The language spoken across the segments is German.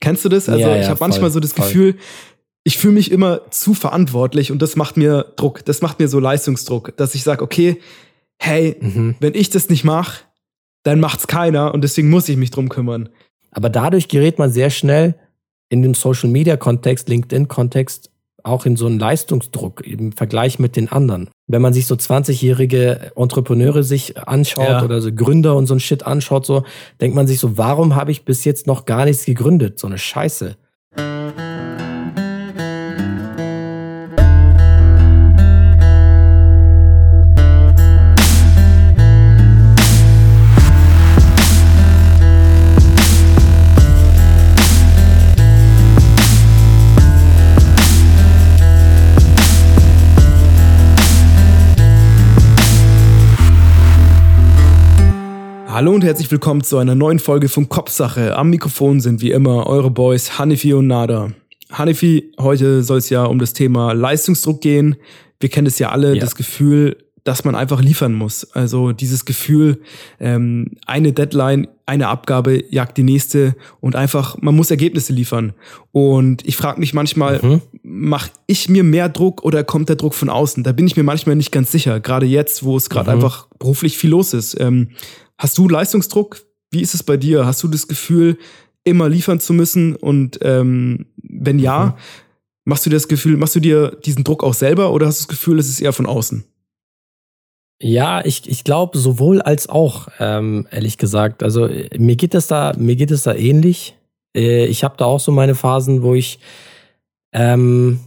Kennst du das? Also Ja, ja, ich habe manchmal so das voll. Gefühl, ich fühle mich immer zu verantwortlich und das macht mir Druck, das macht mir so Leistungsdruck, dass ich sage, okay, hey, Mhm. wenn ich das nicht mache, dann macht's keiner und deswegen muss ich mich drum kümmern. Aber dadurch gerät man sehr schnell in dem Social Media Kontext, LinkedIn Kontext auch in so einen Leistungsdruck im Vergleich mit den anderen. Wenn man sich so 20-jährige Entrepreneure sich anschaut Ja. oder so Gründer und so ein Shit anschaut, so denkt man sich so, warum habe ich bis jetzt noch gar nichts gegründet? So eine Scheiße. Hallo und herzlich willkommen zu einer neuen Folge von Kopfsache. Am Mikrofon sind wie immer eure Boys Hanifi und Nada. Hanifi, heute soll es ja um das Thema Leistungsdruck gehen. Wir kennen es ja alle, Ja. das Gefühl, dass man einfach liefern muss. Also dieses Gefühl, ähm, eine Deadline, eine Abgabe jagt die nächste und einfach, man muss Ergebnisse liefern. Und ich frage mich manchmal, Mhm. mache ich mir mehr Druck oder kommt der Druck von außen? Da bin ich mir manchmal nicht ganz sicher. Gerade jetzt, wo es gerade Mhm. einfach beruflich viel los ist. Ähm, hast du Leistungsdruck? Wie ist es bei dir? Hast du das Gefühl, immer liefern zu müssen? Und ähm, wenn ja, Mhm. machst du dir das Gefühl, machst du dir diesen Druck auch selber oder hast du das Gefühl, es ist eher von außen? Ja, ich, ich glaube sowohl als auch, ähm, ehrlich gesagt. Also äh, mir geht es da, mir geht es da ähnlich. Äh, ich habe da auch so meine Phasen, wo ich ähm,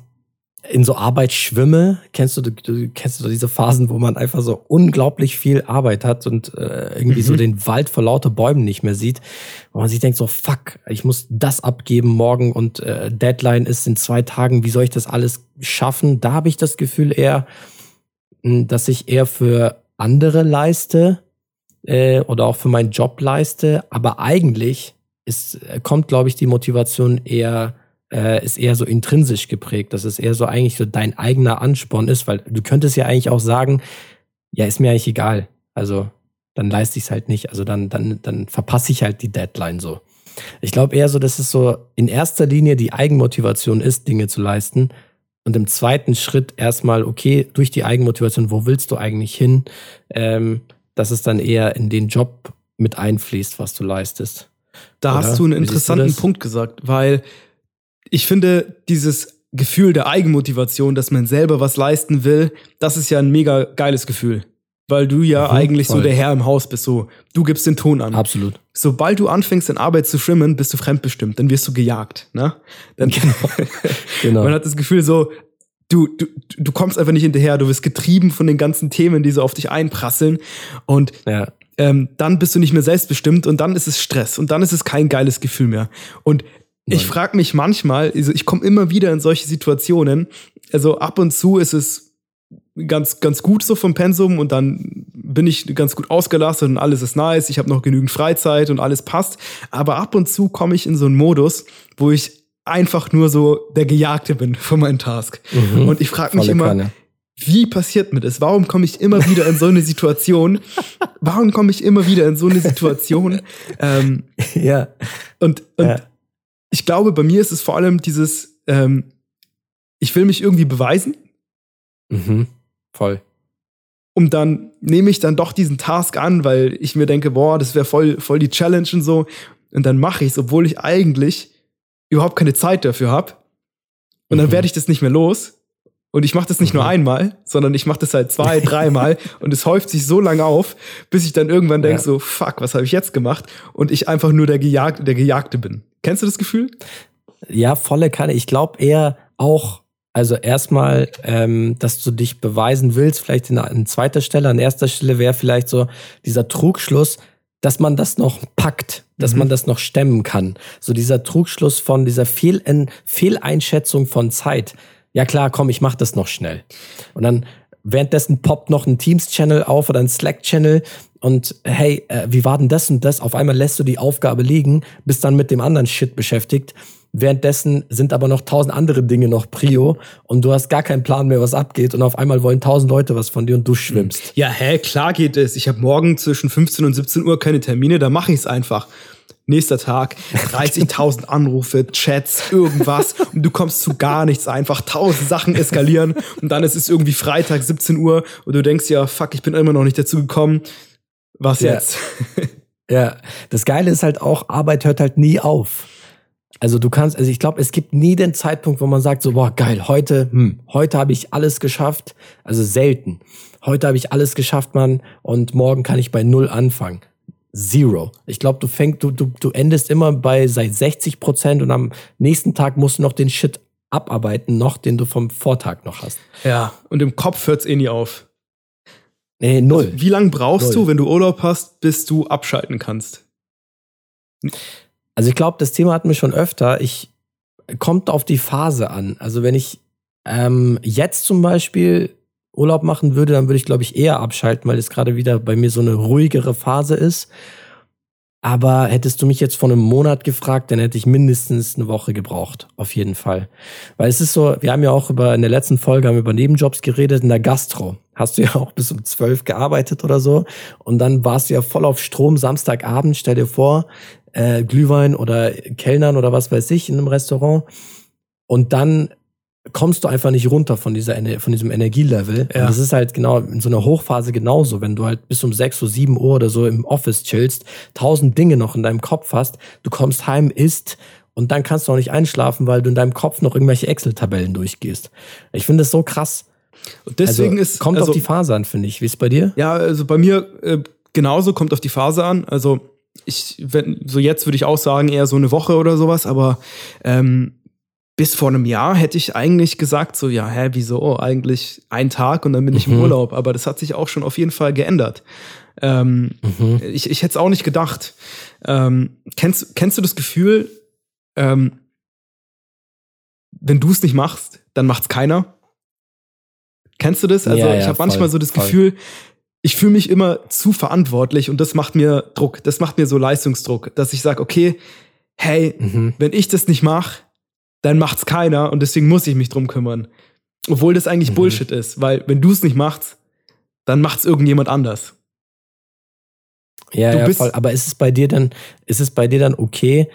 in so Arbeit schwimme. Kennst du, du, du kennst du diese Phasen, wo man einfach so unglaublich viel Arbeit hat und äh, irgendwie so Mhm. den Wald vor lauter Bäumen nicht mehr sieht, wo man sich denkt so fuck, ich muss das abgeben morgen und äh, Deadline ist in zwei Tagen. Wie soll ich das alles schaffen? Da habe ich das Gefühl eher dass ich eher für andere leiste äh, oder auch für meinen Job leiste, aber eigentlich ist, äh, kommt, glaube ich, die Motivation eher, äh, ist eher so intrinsisch geprägt, dass es eher so eigentlich so dein eigener Ansporn ist, weil du könntest ja eigentlich auch sagen, ja, ist mir eigentlich egal. Also dann leiste ich es halt nicht. Also dann, dann, dann verpasse ich halt die Deadline so. Ich glaube eher so, dass es so in erster Linie die Eigenmotivation ist, Dinge zu leisten. Und im zweiten Schritt erstmal, okay, durch die Eigenmotivation, wo willst du eigentlich hin? Ähm, dass es dann eher in den Job mit einfließt, was du leistest. Da Oder? hast du einen du interessanten das? Punkt gesagt, weil ich finde, dieses Gefühl der Eigenmotivation, dass man selber was leisten will, das ist ja ein mega geiles Gefühl. Weil du ja eigentlich so der Herr im Haus bist, so. Du gibst den Ton an. Absolut. Sobald du anfängst, in Arbeit zu schwimmen, bist du fremdbestimmt, dann wirst du gejagt, ne? Dann, Genau. Man hat das Gefühl so, du, du, du kommst einfach nicht hinterher, du wirst getrieben von den ganzen Themen, die so auf dich einprasseln und Ja. ähm, dann bist du nicht mehr selbstbestimmt und dann ist es Stress und dann ist es kein geiles Gefühl mehr. Und ich Nein. frage mich manchmal, also ich komme immer wieder in solche Situationen, also ab und zu ist es ganz, ganz gut so vom Pensum und dann bin ich ganz gut ausgelastet und alles ist nice, ich habe noch genügend Freizeit und alles passt, aber ab und zu komme ich in so einen Modus, wo ich einfach nur so der Gejagte bin von meinem Task. Mhm. Und ich frage mich Volle immer, Kanne. wie passiert mir das? Warum komme ich immer wieder in so eine Situation? Warum komme ich immer wieder in so eine Situation? Ähm, Ja. und und Ja. ich glaube, bei mir ist es vor allem dieses, ähm, ich will mich irgendwie beweisen Mhm. Voll. und dann nehme ich dann doch diesen Task an, weil ich mir denke, boah, das wäre voll, voll die Challenge und so. Und dann mache ich es, obwohl ich eigentlich überhaupt keine Zeit dafür habe. Und dann Mhm. werde ich das nicht mehr los. Und ich mache das nicht nur Mhm. einmal, sondern ich mache das halt zwei, dreimal und es häuft sich so lange auf, bis ich dann irgendwann denke, Ja. so, fuck, was habe ich jetzt gemacht? Und ich einfach nur der, Gejag der Gejagte bin. Kennst du das Gefühl? Ja, volle Kanne. Ich glaube eher auch, also erstmal, ähm, dass du dich beweisen willst, vielleicht in, an zweiter Stelle, an erster Stelle wäre vielleicht so dieser Trugschluss, dass man das noch packt, dass Mhm. man das noch stemmen kann. So dieser Trugschluss von dieser Fehl Fehleinschätzung von Zeit. Ja klar, komm, ich mach das noch schnell. Und dann währenddessen poppt noch ein Teams-Channel auf oder ein Slack-Channel und hey, äh, wie war denn das und das? Auf einmal lässt du die Aufgabe liegen, bist dann mit dem anderen Shit beschäftigt. Währenddessen sind aber noch tausend andere Dinge noch Prio und du hast gar keinen Plan mehr, was abgeht und auf einmal wollen tausend Leute was von dir und du schwimmst. Ja, hä, klar geht es. Ich habe morgen zwischen 15 und 17 Uhr keine Termine, da mache ich es einfach. Nächster Tag, 30.000 Anrufe, Chats, irgendwas und du kommst zu gar nichts einfach. Tausend Sachen eskalieren und dann ist es irgendwie Freitag, 17 Uhr und du denkst ja, fuck, ich bin immer noch nicht dazu gekommen. Was Ja. jetzt? Ja, das Geile ist halt auch, Arbeit hört halt nie auf. Also du kannst, also ich glaube, es gibt nie den Zeitpunkt, wo man sagt so, boah, geil, heute, hm, heute habe ich alles geschafft. Also selten. Heute habe ich alles geschafft, Mann, und morgen kann ich bei null anfangen. Zero. Ich glaube, du fängst, du, du, du endest immer bei seit 60 Prozent und am nächsten Tag musst du noch den Shit abarbeiten, noch, den du vom Vortag noch hast. Ja, und im Kopf hört's eh nie auf. Nee, null. Wie lange brauchst Null. du, wenn du Urlaub hast, bis du abschalten kannst? Also ich glaube, das Thema hatten wir schon öfter. Ich kommt auf die Phase an. Also wenn ich ähm, jetzt zum Beispiel Urlaub machen würde, dann würde ich, glaube ich, eher abschalten, weil es gerade wieder bei mir so eine ruhigere Phase ist. Aber hättest du mich jetzt vor einem Monat gefragt, dann hätte ich mindestens eine Woche gebraucht. Auf jeden Fall. Weil es ist so, wir haben ja auch über, in der letzten Folge haben wir über Nebenjobs geredet, in der Gastro. Hast du ja auch bis um zwölf gearbeitet oder so. Und dann warst du ja voll auf Strom Samstagabend. Stell dir vor, äh, Glühwein oder Kellnern oder was weiß ich in einem Restaurant. Und dann kommst du einfach nicht runter von dieser von diesem Energielevel. Ja. Und das ist halt genau in so einer Hochphase genauso, wenn du halt bis um sechs Uhr, sieben Uhr oder so im Office chillst, tausend Dinge noch in deinem Kopf hast, du kommst heim, isst und dann kannst du auch nicht einschlafen, weil du in deinem Kopf noch irgendwelche Excel-Tabellen durchgehst. Ich finde das so krass. Und deswegen also, ist kommt also, auf die Phase an, finde ich. Wie ist bei dir? Ja, also bei mir äh, genauso kommt auf die Phase an. Also ich, wenn, so jetzt würde ich auch sagen, eher so eine Woche oder sowas, aber ähm, bis vor einem Jahr hätte ich eigentlich gesagt, so, ja, hä, wieso? Eigentlich ein Tag und dann bin ich im Mhm. Urlaub. Aber das hat sich auch schon auf jeden Fall geändert. Ähm, Mhm. ich, ich hätte es auch nicht gedacht. Ähm, kennst, kennst du das Gefühl, ähm, wenn du es nicht machst, dann macht's keiner? Kennst du das? Also Ja, ich ja, habe manchmal so das voll. Gefühl, ich fühle mich immer zu verantwortlich und das macht mir Druck, das macht mir so Leistungsdruck, dass ich sage, okay, hey, Mhm. wenn ich das nicht mache, dann macht's keiner und deswegen muss ich mich drum kümmern. Obwohl das eigentlich Mhm. Bullshit ist, weil wenn du es nicht machst, dann macht's irgendjemand anders. Ja, Du ja, bist- voll. Aber ist es bei dir dann, ist es bei dir dann okay,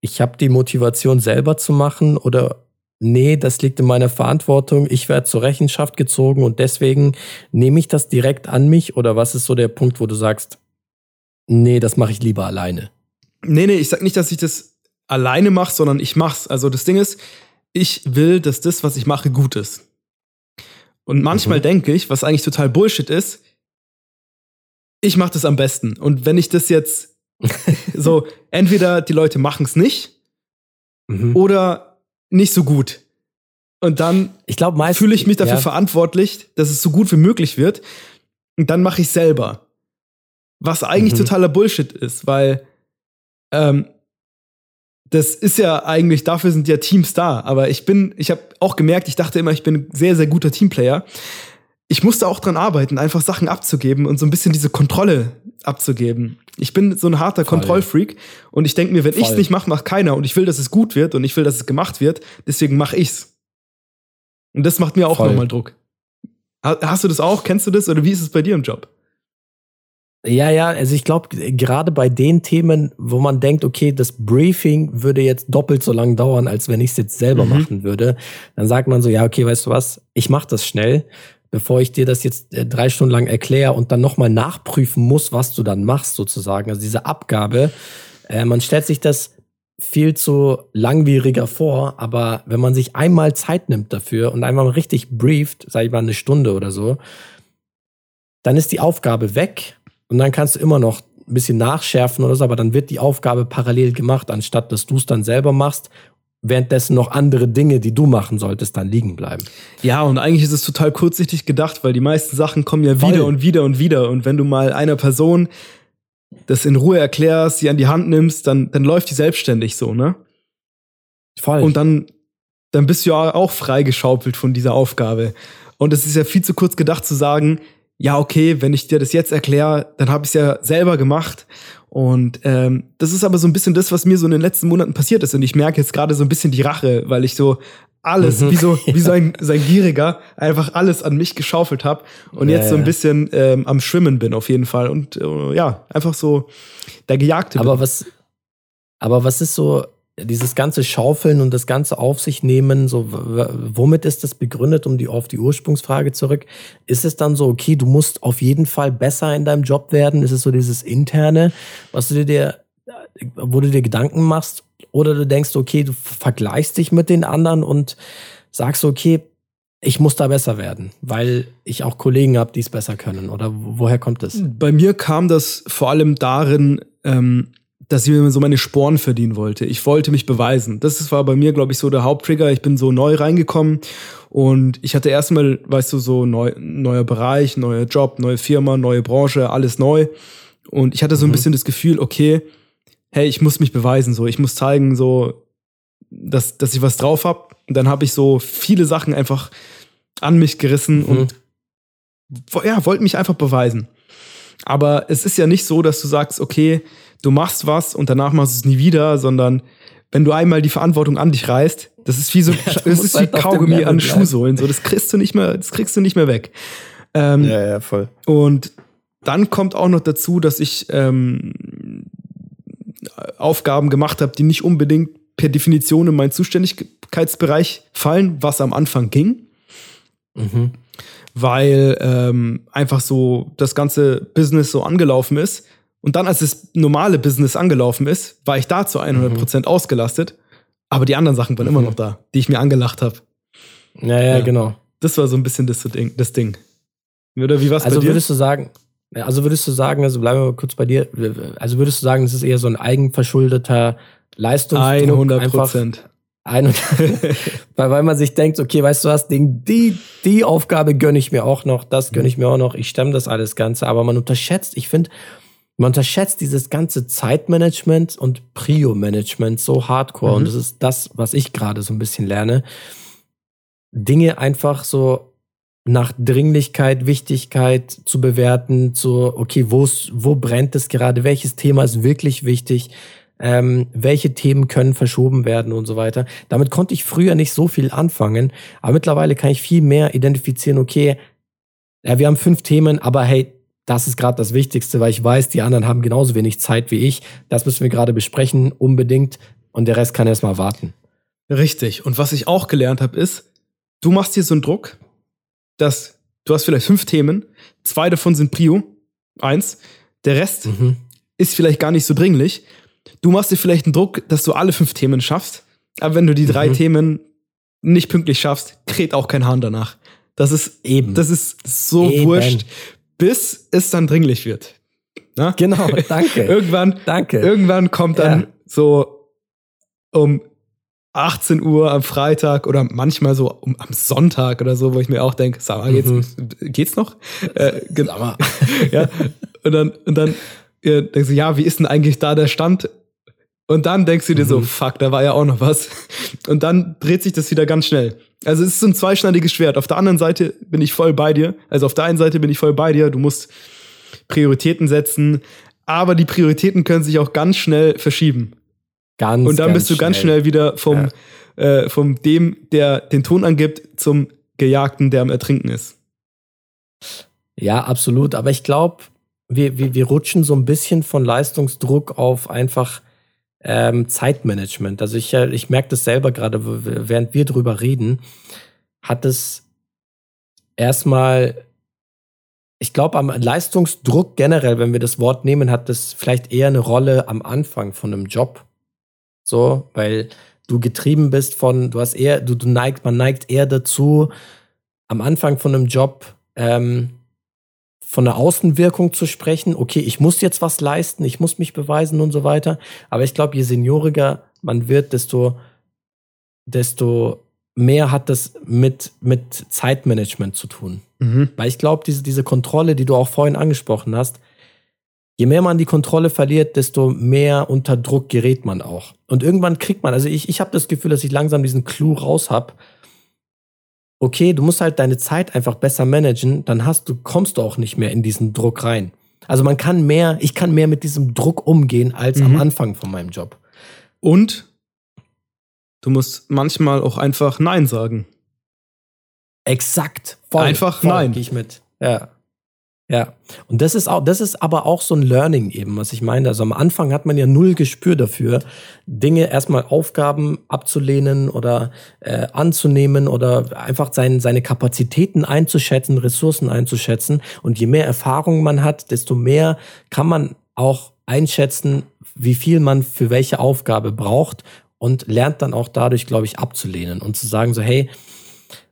ich habe die Motivation selber zu machen oder nee, das liegt in meiner Verantwortung, ich werde zur Rechenschaft gezogen und deswegen nehme ich das direkt an mich oder was ist so der Punkt, wo du sagst, nee, das mache ich lieber alleine? Nee, nee, ich sag nicht, dass ich das alleine mache, sondern ich mach's. Also das Ding ist, ich will, dass das, was ich mache, gut ist. Und manchmal Mhm. denke ich, was eigentlich total Bullshit ist, ich mache das am besten. Und wenn ich das jetzt so, entweder die Leute machen es nicht Mhm. oder nicht so gut. Und dann Ich glaube meistens fühle ich mich dafür ja, verantwortlich, dass es so gut wie möglich wird. Und dann mache ich selber. Was eigentlich Mhm. totaler Bullshit ist, weil ähm, das ist ja eigentlich, dafür sind ja Teams da. Aber ich bin, ich habe auch gemerkt, ich dachte immer, ich bin ein sehr, sehr guter Teamplayer. Ich musste auch dran arbeiten, einfach Sachen abzugeben und so ein bisschen diese Kontrolle abzugeben. Ich bin so ein harter Voll. Kontrollfreak und ich denke mir, wenn ich es nicht mache, macht keiner. Und ich will, dass es gut wird und ich will, dass es gemacht wird. Deswegen mache ich's. Und das macht mir auch nochmal Druck. Ha- Hast du das auch? Kennst du das? Oder wie ist es bei dir im Job? Ja, ja, also ich glaube, gerade bei den Themen, wo man denkt, okay, das Briefing würde jetzt doppelt so lang dauern, als wenn ich es jetzt selber Mhm. machen würde, dann sagt man so, ja, okay, weißt du was, ich mache das schnell, bevor ich dir das jetzt äh, drei Stunden lang erkläre und dann nochmal nachprüfen muss, was du dann machst, sozusagen. Also diese Abgabe, äh, man stellt sich das viel zu langwieriger vor, aber wenn man sich einmal Zeit nimmt dafür und einmal richtig brieft, sag ich mal eine Stunde oder so, dann ist die Aufgabe weg und dann kannst du immer noch ein bisschen nachschärfen oder so, aber dann wird die Aufgabe parallel gemacht, anstatt dass du es dann selber machst, währenddessen noch andere Dinge, die du machen solltest, dann liegen bleiben. Ja, und eigentlich ist es total kurzsichtig gedacht, weil die meisten Sachen kommen ja Voll. wieder und wieder und wieder. Und wenn du mal einer Person das in Ruhe erklärst, sie an die Hand nimmst, dann, dann läuft die selbstständig so, ne? Voll. Und dann, dann bist du ja auch freigeschaupelt von dieser Aufgabe. Und es ist ja viel zu kurz gedacht zu sagen, ja, okay, wenn ich dir das jetzt erkläre, dann habe ich es ja selber gemacht Und ähm, das ist aber so ein bisschen das, was mir so in den letzten Monaten passiert ist. Und ich merke jetzt gerade so ein bisschen die Rache, weil ich so alles, mhm. wie so, wie so ein, so ein Gieriger, einfach alles an mich geschaufelt habe und ja, jetzt so ein bisschen ähm, am Schwimmen bin auf jeden Fall. Und äh, ja, einfach so der Gejagte. Aber bin. was, aber was ist so dieses ganze Schaufeln und das ganze auf sich nehmen, so womit ist das begründet, um die auf die Ursprungsfrage zurück? Ist es dann so, okay, du musst auf jeden Fall besser in deinem Job werden? Ist es so dieses interne, was du dir, wo du dir Gedanken machst? Oder du denkst, okay, du vergleichst dich mit den anderen und sagst, okay, ich muss da besser werden, weil ich auch Kollegen habe, die es besser können. Oder woher kommt das? Bei mir kam das vor allem darin, ähm, dass ich mir so meine Sporen verdienen wollte. Ich wollte mich beweisen. Das war bei mir, glaube ich, so der Haupttrigger. Ich bin so neu reingekommen und ich hatte erstmal, weißt du, so neu, neuer Bereich, neuer Job, neue Firma, neue Branche, alles neu. Und ich hatte so ein mhm. bisschen das Gefühl, okay, hey, ich muss mich beweisen, so, ich muss zeigen, so, dass, dass ich was drauf habe. Und dann habe ich so viele Sachen einfach an mich gerissen mhm. und ja, wollte mich einfach beweisen. Aber es ist ja nicht so, dass du sagst, okay, du machst was und danach machst du es nie wieder, sondern wenn du einmal die Verantwortung an dich reißt, das ist wie so, ja, das ist halt wie Kaugummi an Schuhsohlen, so, das kriegst du nicht mehr, das kriegst du nicht mehr weg. Ähm, ja, ja, voll. Und dann kommt auch noch dazu, dass ich ähm, Aufgaben gemacht habe, die nicht unbedingt per Definition in meinen Zuständigkeitsbereich fallen, was am Anfang ging. Mhm. Weil ähm, einfach so das ganze Business so angelaufen ist und dann, als das normale Business angelaufen ist, war ich da zu 100% mhm. ausgelastet. Aber die anderen Sachen waren mhm. immer noch da, die ich mir angelacht habe. Ja, ja, ja, genau. Das war so ein bisschen das Ding. Das Ding. Oder wie war's also bei dir? würdest du sagen, also würdest du sagen, also bleiben wir mal kurz bei dir, also würdest du sagen, es ist eher so ein eigenverschuldeter Leistungsdruck? 100 Prozent. weil, weil man sich denkt, okay, weißt du was, die, die Aufgabe gönne ich mir auch noch, das gönne ich mir auch noch, ich stemme das alles Ganze, aber man unterschätzt, ich finde, man unterschätzt dieses ganze Zeitmanagement und Prio-Management so hardcore. Mhm. Und das ist das, was ich gerade so ein bisschen lerne. Dinge einfach so nach Dringlichkeit, Wichtigkeit zu bewerten, zu, okay, wo, wo brennt es gerade, welches Thema ist wirklich wichtig, ähm, welche Themen können verschoben werden und so weiter. Damit konnte ich früher nicht so viel anfangen, aber mittlerweile kann ich viel mehr identifizieren, okay, ja, wir haben fünf Themen, aber hey, das ist gerade das Wichtigste, weil ich weiß, die anderen haben genauso wenig Zeit wie ich. Das müssen wir gerade besprechen, unbedingt. Und der Rest kann erst mal warten. Richtig. Und was ich auch gelernt habe, ist, du machst dir so einen Druck, dass du hast vielleicht fünf Themen, zwei davon sind Prio, eins, der Rest mhm. ist vielleicht gar nicht so dringlich. Du machst dir vielleicht einen Druck, dass du alle fünf Themen schaffst, aber wenn du die drei mhm. Themen nicht pünktlich schaffst, kräht auch kein Hahn danach. Das ist eben. Das ist so Eben. wurscht bis es dann dringlich wird. Na? Genau, danke. irgendwann, danke. Irgendwann kommt dann ja. so um 18 Uhr am Freitag oder manchmal so um, am Sonntag oder so, wo ich mir auch denke, sag mal, geht's, mhm. geht's noch? Äh, genau. ja. Und dann, und dann ja, denkst du, ja, wie ist denn eigentlich da der Stand? Und dann denkst du dir mhm. so, fuck, da war ja auch noch was. Und dann dreht sich das wieder ganz schnell. Also es ist so ein zweischneidiges Schwert. Auf der anderen Seite bin ich voll bei dir. Also auf der einen Seite bin ich voll bei dir. Du musst Prioritäten setzen. Aber die Prioritäten können sich auch ganz schnell verschieben. Ganz, Und dann bist du ganz schnell, schnell wieder vom, ja. äh, vom dem, der den Ton angibt, zum Gejagten, der am Ertrinken ist. Ja, absolut. Aber ich glaube, wir, wir, wir rutschen so ein bisschen von Leistungsdruck auf einfach ähm, Zeitmanagement. Also ich, äh, ich merke das selber gerade, während wir drüber reden, hat es erstmal, ich glaube, am Leistungsdruck generell, wenn wir das Wort nehmen, hat das vielleicht eher eine Rolle am Anfang von einem Job. So, weil du getrieben bist von, du hast eher, du, du neigt, man neigt eher dazu, am Anfang von einem Job ähm, von der Außenwirkung zu sprechen, okay, ich muss jetzt was leisten, ich muss mich beweisen und so weiter. Aber ich glaube, je senioriger man wird, desto, desto mehr hat das mit, mit Zeitmanagement zu tun. Mhm. Weil ich glaube, diese, diese Kontrolle, die du auch vorhin angesprochen hast, je mehr man die Kontrolle verliert, desto mehr unter Druck gerät man auch. Und irgendwann kriegt man, also ich, ich habe das Gefühl, dass ich langsam diesen Clou raus habe, okay, du musst halt deine Zeit einfach besser managen, dann hast du, kommst du auch nicht mehr in diesen Druck rein. Also man kann mehr, ich kann mehr mit diesem Druck umgehen als am Mhm. Anfang von meinem Job. Und du musst manchmal auch einfach Nein sagen. Exakt. Einfach nein. Gehe ich mit. Ja. Ja. Und das ist auch, das ist aber auch so ein Learning eben, was ich meine. Also am Anfang hat man ja null Gespür dafür, Dinge erstmal Aufgaben abzulehnen oder äh, anzunehmen oder einfach sein, seine Kapazitäten einzuschätzen, Ressourcen einzuschätzen. Und je mehr Erfahrung man hat, desto mehr kann man auch einschätzen, wie viel man für welche Aufgabe braucht und lernt dann auch dadurch, glaube ich, abzulehnen und zu sagen so, hey,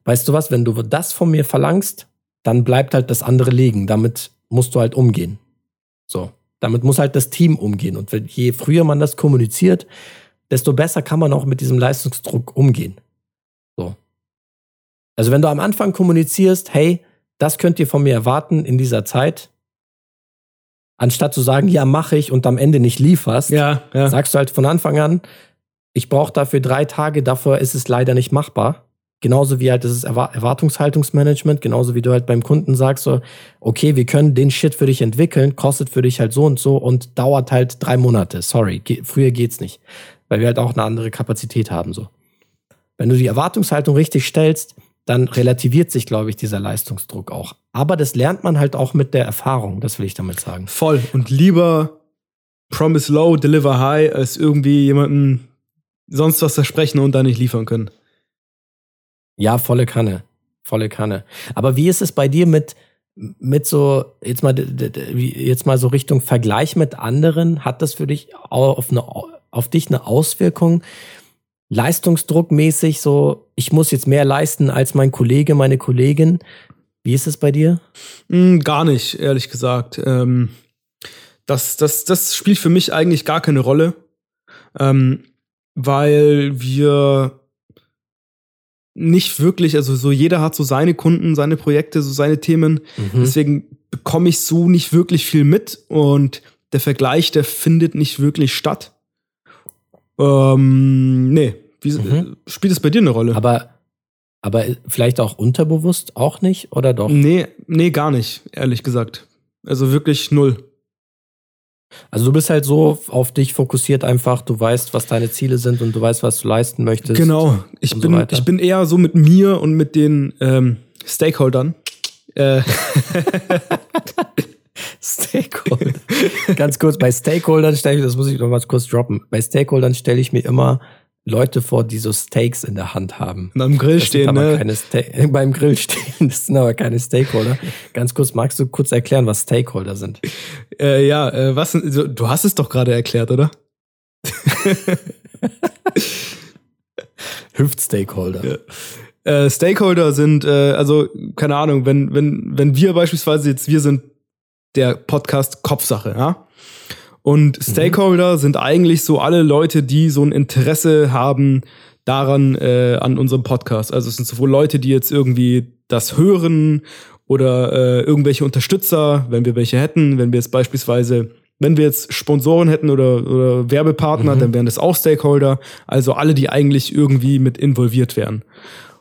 weißt du was, wenn du das von mir verlangst, dann bleibt halt das andere liegen. Damit musst du halt umgehen. So. Damit muss halt das Team umgehen. Und je früher man das kommuniziert, desto besser kann man auch mit diesem Leistungsdruck umgehen. So. Also wenn du am Anfang kommunizierst, hey, das könnt ihr von mir erwarten in dieser Zeit, anstatt zu sagen, ja, mache ich und am Ende nicht lieferst, Ja, ja. sagst du halt von Anfang an, ich brauche dafür drei Tage, dafür ist es leider nicht machbar. Genauso wie halt das ist Erwar- Erwartungshaltungsmanagement, genauso wie du halt beim Kunden sagst, so, okay, wir können den Shit für dich entwickeln, kostet für dich halt so und so und dauert halt drei Monate. Sorry, ge früher geht's nicht. Weil wir halt auch eine andere Kapazität haben, so. Wenn du die Erwartungshaltung richtig stellst, dann relativiert sich, glaube ich, dieser Leistungsdruck auch. Aber das lernt man halt auch mit der Erfahrung, das will ich damit sagen. Voll. Und lieber promise low, deliver high, als irgendwie jemanden sonst was versprechen und dann nicht liefern können. Ja, volle Kanne. Volle Kanne. Aber wie ist es bei dir mit, mit so, jetzt mal, jetzt mal so Richtung Vergleich mit anderen? Hat das für dich au- auf, eine, auf dich eine Auswirkung? Leistungsdruckmäßig so, ich muss jetzt mehr leisten als mein Kollege, meine Kollegin. Wie ist es bei dir? Hm, gar nicht, ehrlich gesagt. Ähm, das, das, das spielt für mich eigentlich gar keine Rolle, ähm, weil wir nicht wirklich, also so jeder hat so seine Kunden, seine Projekte, so seine Themen. Mhm. Deswegen bekomme ich so nicht wirklich viel mit und der Vergleich, der findet nicht wirklich statt. Ähm, nee. Wie, Mhm. Spielt es bei dir eine Rolle? Aber, aber vielleicht auch unterbewusst auch nicht oder doch? nee, nee, gar nicht, ehrlich gesagt. Also wirklich null. Also du bist halt so auf dich fokussiert einfach, du weißt, was deine Ziele sind und du weißt, was du leisten möchtest. Genau. Ich so bin, weiter. ich bin eher so mit mir und mit den ähm, Stakeholdern. Äh, Stakeholder. Ganz kurz, bei Stakeholdern stelle ich, das muss ich noch mal kurz droppen. Bei Stakeholdern stelle ich mir immer Leute vor, die so Steaks in der Hand haben. und am Grill Das stehen, ne? beim Grill stehen, das sind aber keine Stakeholder. Ganz kurz, magst du kurz erklären, was Stakeholder sind? Äh, ja, äh, was, du hast es doch gerade erklärt, oder? Hüft-Stakeholder. Ja. Äh, Stakeholder sind, äh, also, keine Ahnung, wenn, wenn, wenn wir beispielsweise jetzt, wir sind der Podcast Kopfsache, ja? Und Stakeholder sind eigentlich so alle Leute, die so ein Interesse haben daran, äh, an unserem Podcast. Also es sind sowohl Leute, die jetzt irgendwie das hören oder äh, irgendwelche Unterstützer, wenn wir welche hätten, wenn wir jetzt beispielsweise, wenn wir jetzt Sponsoren hätten oder, oder Werbepartner, Mhm. dann wären das auch Stakeholder. Also alle, die eigentlich irgendwie mit involviert wären.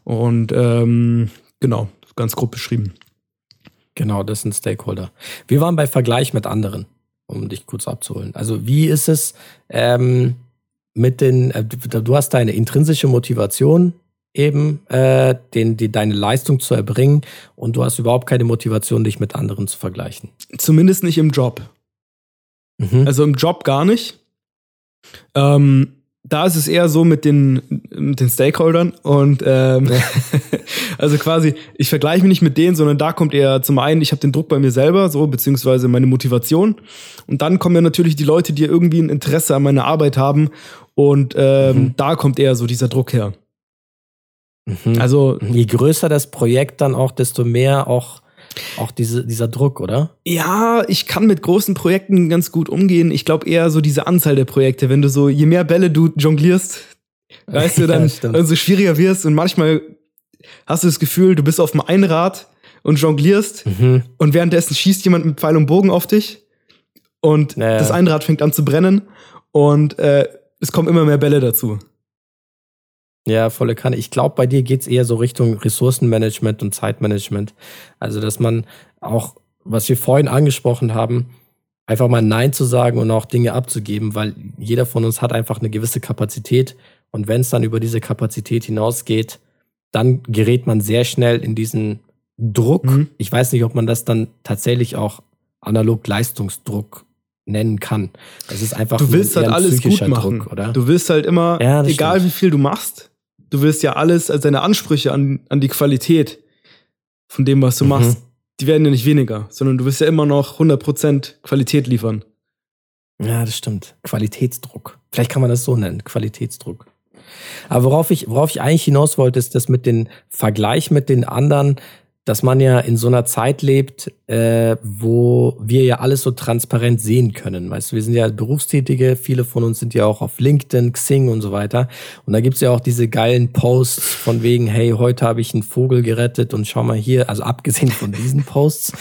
Und ähm, genau, ganz grob beschrieben. Genau, das sind Stakeholder. Wir waren bei Vergleich mit anderen, um dich kurz abzuholen. Also wie ist es ähm, mit den, äh, du hast deine intrinsische Motivation eben, äh, den, die, deine Leistung zu erbringen und du hast überhaupt keine Motivation, dich mit anderen zu vergleichen. Zumindest nicht im Job. Mhm. Also im Job gar nicht. Ähm, da ist es eher so mit den, mit den Stakeholdern und ähm, also quasi, ich vergleiche mich nicht mit denen, sondern da kommt eher zum einen, ich habe den Druck bei mir selber, so, beziehungsweise meine Motivation. Und dann kommen ja natürlich die Leute, die irgendwie ein Interesse an meiner Arbeit haben. Und ähm, Mhm. da kommt eher so dieser Druck her. Mhm. Also, Je größer das Projekt dann auch, desto mehr auch, auch diese, dieser Druck, oder? Ja, ich kann mit großen Projekten ganz gut umgehen. Ich glaube eher so diese Anzahl der Projekte. Wenn du so, je mehr Bälle du jonglierst, weißt du, Ja, dann stimmt. umso schwieriger wirst. Und manchmal hast du das Gefühl, du bist auf dem Einrad und jonglierst Mhm. und währenddessen schießt jemand mit Pfeil und Bogen auf dich und Ja, ja. das Einrad fängt an zu brennen und äh, es kommen immer mehr Bälle dazu. Ja, volle Kanne. Ich glaube, bei dir geht's eher so Richtung Ressourcenmanagement und Zeitmanagement. Also, dass man auch, was wir vorhin angesprochen haben, einfach mal Nein zu sagen und auch Dinge abzugeben, weil jeder von uns hat einfach eine gewisse Kapazität. Und wenn es dann über diese Kapazität hinausgeht, dann gerät man sehr schnell in diesen Druck. Mhm. Ich weiß nicht, ob man das dann tatsächlich auch analog Leistungsdruck nennen kann. Das ist einfach du willst halt alles gut machen, Druck, oder? Du willst halt immer, ja, egal stimmt. wie viel du machst, du willst ja alles, also deine Ansprüche an, an die Qualität von dem, was du mhm. machst, die werden ja nicht weniger, sondern du wirst ja immer noch 100% Qualität liefern. Ja, das stimmt. Qualitätsdruck. Vielleicht kann man das so nennen, Qualitätsdruck. Aber worauf ich, worauf ich eigentlich hinaus wollte, ist das mit dem Vergleich mit den anderen, dass man ja in so einer Zeit lebt, äh, wo wir ja alles so transparent sehen können. Weißt du, wir sind ja Berufstätige, viele von uns sind ja auch auf LinkedIn, Xing und so weiter. Und da gibt's ja auch diese geilen Posts von wegen, hey, heute habe ich einen Vogel gerettet und schau mal hier, also abgesehen von diesen Posts,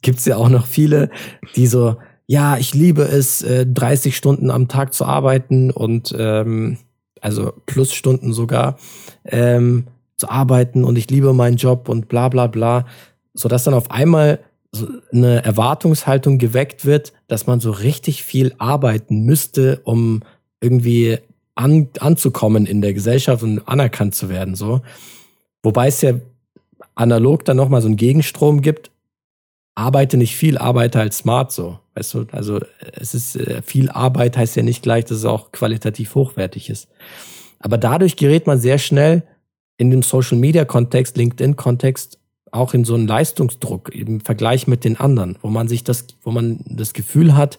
gibt's ja auch noch viele, die so, ja, ich liebe es, 30 äh, Stunden am Tag zu arbeiten und ähm, also Plusstunden sogar. Ähm, zu arbeiten und ich liebe meinen Job und bla bla bla, sodass dann auf einmal so eine Erwartungshaltung geweckt wird, dass man so richtig viel arbeiten müsste, um irgendwie an, anzukommen in der Gesellschaft und anerkannt zu werden. So. Wobei es ja analog dann nochmal so einen Gegenstrom gibt, arbeite nicht viel, arbeite halt smart so. Weißt du, also es ist äh, viel Arbeit heißt ja nicht gleich, dass es auch qualitativ hochwertig ist. Aber dadurch gerät man sehr schnell in dem Social Media Kontext, LinkedIn Kontext auch in so einen Leistungsdruck im Vergleich mit den anderen, wo man sich das, wo man das Gefühl hat,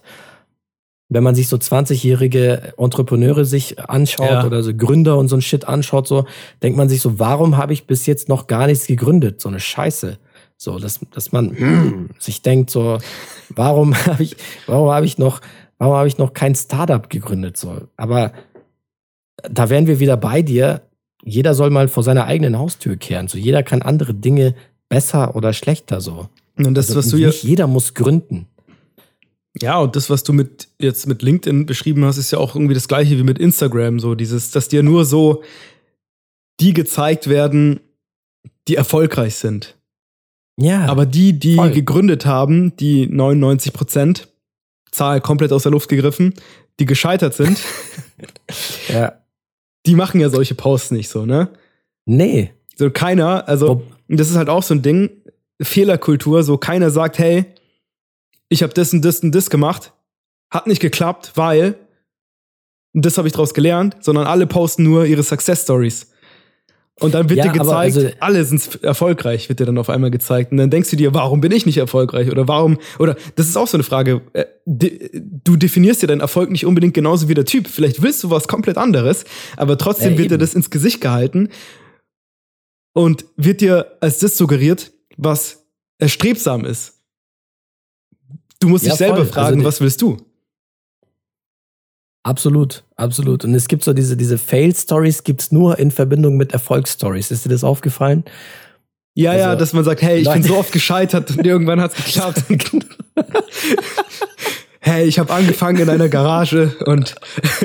wenn man sich so 20-jährige Entrepreneure sich anschaut ja. oder so Gründer und so ein Shit anschaut, so denkt man sich so, warum habe ich bis jetzt noch gar nichts gegründet? So eine Scheiße. So, dass, dass man hm, sich denkt, so, warum habe ich, warum habe ich noch, warum habe ich noch kein Startup gegründet? So, aber da wären wir wieder bei dir jeder soll mal vor seiner eigenen Haustür kehren. So jeder kann andere Dinge besser oder schlechter so. Und das, also, was du nicht jeder muss gründen. Ja, und das, was du mit jetzt mit LinkedIn beschrieben hast, ist ja auch irgendwie das gleiche wie mit Instagram. So dieses, dass dir nur so die gezeigt werden, die erfolgreich sind. Ja. Aber die, die voll. gegründet haben, die 99 Prozent, Zahl komplett aus der Luft gegriffen, die gescheitert sind, ja die machen ja solche Posts nicht so, ne? Nee. So keiner, also, das ist halt auch so ein Ding, Fehlerkultur, so keiner sagt, hey, ich habe das und das und das gemacht, hat nicht geklappt, weil, und das habe ich daraus gelernt, sondern alle posten nur ihre Success Stories. Und dann wird ja, dir gezeigt, also, alle sind erfolgreich, wird dir dann auf einmal gezeigt. Und dann denkst du dir, warum bin ich nicht erfolgreich? Oder warum, oder das ist auch so eine Frage. Äh, du definierst dir deinen Erfolg nicht unbedingt genauso wie der Typ. Vielleicht willst du was komplett anderes, aber trotzdem ja, wird dir das ins Gesicht gehalten und wird dir als das suggeriert, was erstrebsam ist. Du musst ja, dich selber voll. Also fragen, also was willst du? Absolut, absolut. Und es gibt so diese, diese Fail-Stories gibt's nur in Verbindung mit Erfolgsstories. Ist dir das aufgefallen? Ja, also, ja, dass man sagt, hey, ich Leute. bin so oft gescheitert und irgendwann hat's geklappt. hey, ich habe angefangen in einer Garage und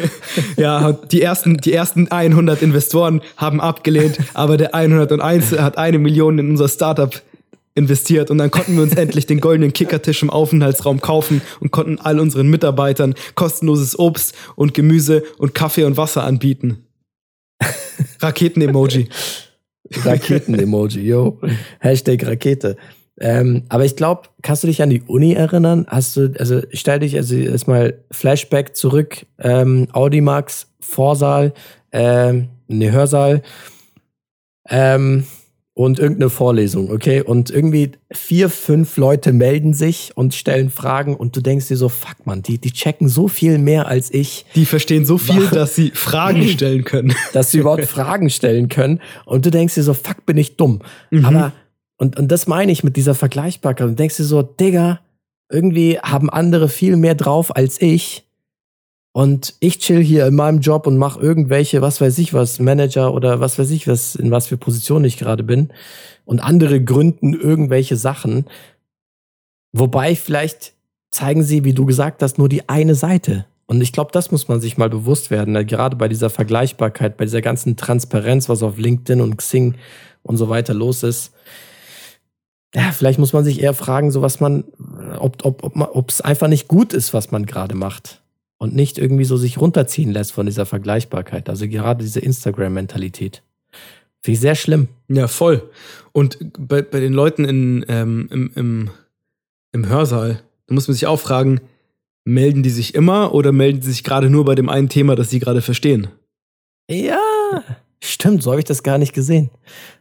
ja, die ersten, die ersten 100 Investoren haben abgelehnt, aber der 101 hat eine Million in unser Startup investiert und dann konnten wir uns endlich den goldenen Kickertisch im Aufenthaltsraum kaufen und konnten all unseren Mitarbeitern kostenloses Obst und Gemüse und Kaffee und Wasser anbieten. Raketen-Emoji. Raketen-Emoji, yo. Hashtag Rakete. Ähm, aber ich glaube, kannst du dich an die Uni erinnern? Hast du, also stell dich also erstmal Flashback zurück, ähm, Audimax, Vorsaal, ähm, ne Hörsaal. Ähm, und irgendeine Vorlesung, okay? Und irgendwie vier, fünf Leute melden sich und stellen Fragen und du denkst dir so, fuck man, die, die checken so viel mehr als ich. Die verstehen so viel, dass sie Fragen stellen können. dass sie überhaupt Fragen stellen können. Und du denkst dir so, fuck, bin ich dumm. Mhm. Aber, und, und das meine ich mit dieser Vergleichbarkeit. Du denkst dir so, Digga, irgendwie haben andere viel mehr drauf als ich. Und ich chill hier in meinem Job und mache irgendwelche, was weiß ich was, Manager oder was weiß ich was, in was für Position ich gerade bin. Und andere gründen irgendwelche Sachen. Wobei vielleicht zeigen sie, wie du gesagt hast, nur die eine Seite. Und ich glaube, das muss man sich mal bewusst werden, ne? gerade bei dieser Vergleichbarkeit, bei dieser ganzen Transparenz, was auf LinkedIn und Xing und so weiter los ist ja, vielleicht muss man sich eher fragen, so was man, ob ob ob es einfach nicht gut ist, was man gerade macht und nicht irgendwie so sich runterziehen lässt von dieser Vergleichbarkeit. Also gerade diese Instagram-Mentalität. Finde ich sehr schlimm. Ja, voll. Und bei, bei den Leuten in, ähm, im, im, im Hörsaal, da muss man sich auch fragen, melden die sich immer oder melden sie sich gerade nur bei dem einen Thema, das sie gerade verstehen? Ja, stimmt, so habe ich das gar nicht gesehen.